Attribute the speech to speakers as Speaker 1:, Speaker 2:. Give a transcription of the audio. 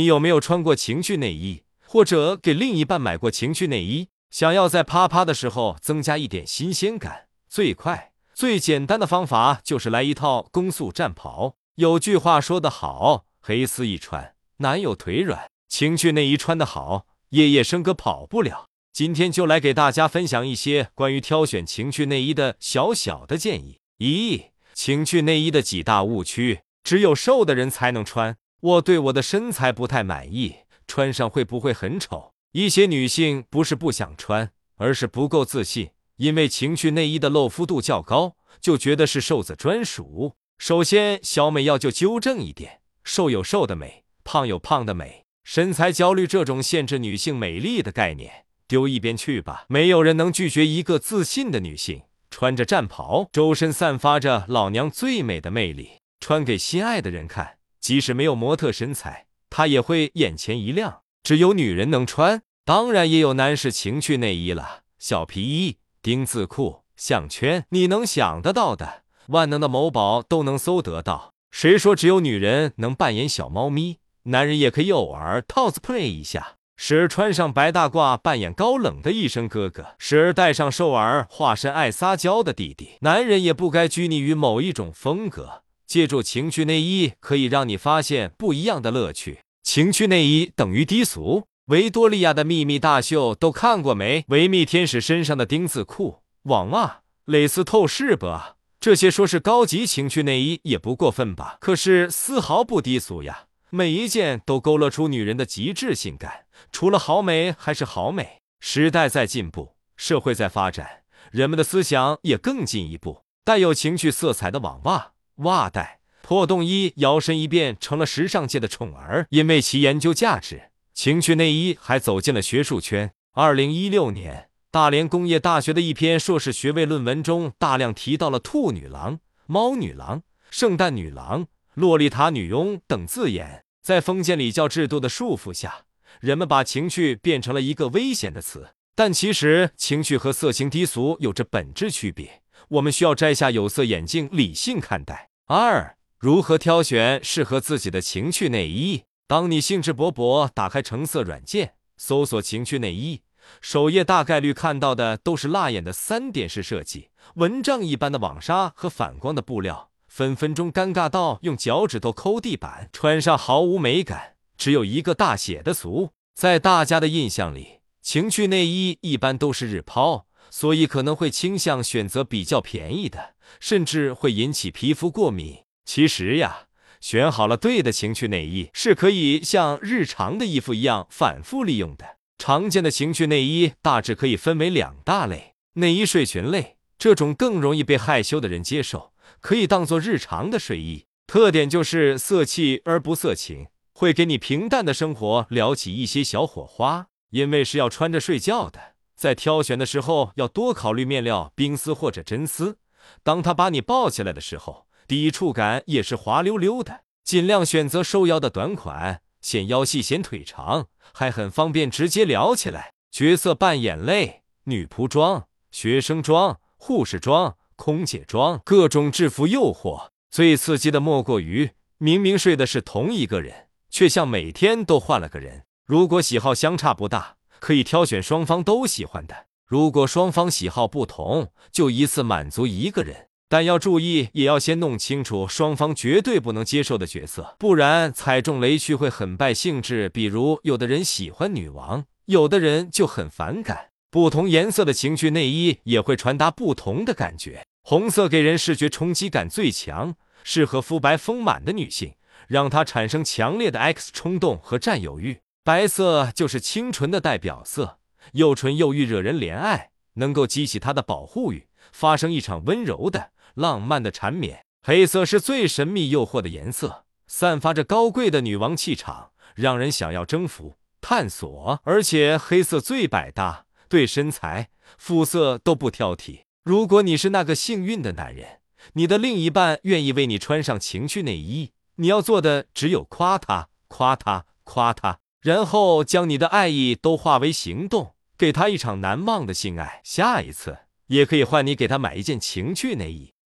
Speaker 1: 你有没有穿过情趣内衣，或者给另一半买过情趣内衣？想要在啪啪的时候增加一点新鲜感，最快、最简单的方法就是来一套攻速战袍。有句话说得好，黑丝一穿，男友腿软。情趣内衣穿得好，夜夜笙歌跑不了。今天就来给大家分享一些关于挑选情趣内衣的小小的建议。一、情趣内衣的几大误区：只有瘦的人才能穿。我对我的身材不太满意，穿上会不会很丑？一些女性不是不想穿，而是不够自信，因为情趣内衣的露肤度较高，就觉得是瘦子专属。首先，小美要就纠正一点：瘦有瘦的美，胖有胖的美。身材焦虑这种限制女性美丽的概念，丢一边去吧。没有人能拒绝一个自信的女性，穿着战袍，周身散发着老娘最美的魅力，穿给心爱的人看，即使没有模特身材，他也会眼前一亮。只有女人能穿，当然也有男士情趣内衣了，小皮衣、丁字裤、项圈，你能想得到的，万能的某宝都能搜得到。谁说只有女人能扮演小猫咪？男人也可以偶尔 cosplay 一下，时而穿上白大褂扮演高冷的医生哥哥，时而戴上兽耳化身爱撒娇的弟弟。男人也不该拘泥于某一种风格，借助情趣内衣可以让你发现不一样的乐趣。情趣内衣等于低俗？维多利亚的秘密大秀都看过没？维密天使身上的丁字裤、网袜、蕾丝透视吧，这些说是高级情趣内衣也不过分吧？可是丝毫不低俗呀，每一件都勾勒出女人的极致性感，除了好美还是好美。时代在进步，社会在发展，人们的思想也更进一步，带有情趣色彩的网袜、袜带。破洞衣摇身一变成了时尚界的宠儿，因为其研究价值，情趣内衣还走进了学术圈。二零一六年，大连工业大学的一篇硕士学位论文中，大量提到了“兔女郎”“猫女郎”“圣诞女郎”“洛丽塔女佣”等字眼。在封建礼教制度的束缚下，人们把情趣变成了一个危险的词。但其实，情趣和色情低俗有着本质区别。我们需要摘下有色眼镜，理性看待。二。如何挑选适合自己的情趣内衣？当你兴致勃勃打开橙色软件，搜索情趣内衣，首页大概率看到的都是辣眼的三点式设计，蚊帐一般的网纱和反光的布料，分分钟尴尬到用脚趾头抠地板，穿上毫无美感，只有一个大写的俗。在大家的印象里，情趣内衣一般都是日抛，所以可能会倾向选择比较便宜的，甚至会引起皮肤过敏。其实呀，选好了对的情趣内衣是可以像日常的衣服一样反复利用的。常见的情趣内衣大致可以分为两大类：内衣睡裙类，这种更容易被害羞的人接受，可以当做日常的睡衣，特点就是色气而不色情，会给你平淡的生活撩起一些小火花。因为是要穿着睡觉的，在挑选的时候要多考虑面料冰丝或者真丝，当他把你抱起来的时候。抵触感也是滑溜溜的，尽量选择收腰的短款，显腰细显腿长，还很方便直接撩起来。角色扮演类，女仆装、学生装、护士装、空姐装，各种制服诱惑。最刺激的莫过于，明明睡的是同一个人，却像每天都换了个人。如果喜好相差不大，可以挑选双方都喜欢的；如果双方喜好不同，就一次满足一个人。但要注意，也要先弄清楚双方绝对不能接受的角色，不然踩中雷区会很败兴致。比如，有的人喜欢女王，有的人就很反感。不同颜色的情趣内衣也会传达不同的感觉。红色给人视觉冲击感最强，适合肤白丰满的女性，让她产生强烈的 X 冲动和占有欲。白色就是清纯的代表色，又纯又欲惹人怜爱，能够激起她的保护欲，发生一场温柔的。浪漫的缠绵，黑色是最神秘诱惑的颜色，散发着高贵的女王气场，让人想要征服、探索。而且黑色最百搭，对身材、肤色都不挑剔。如果你是那个幸运的男人，你的另一半愿意为你穿上情趣内衣，你要做的只有夸他、夸他、夸他，然后将你的爱意都化为行动，给他一场难忘的性爱。下一次也可以换你给他买一件情趣内衣。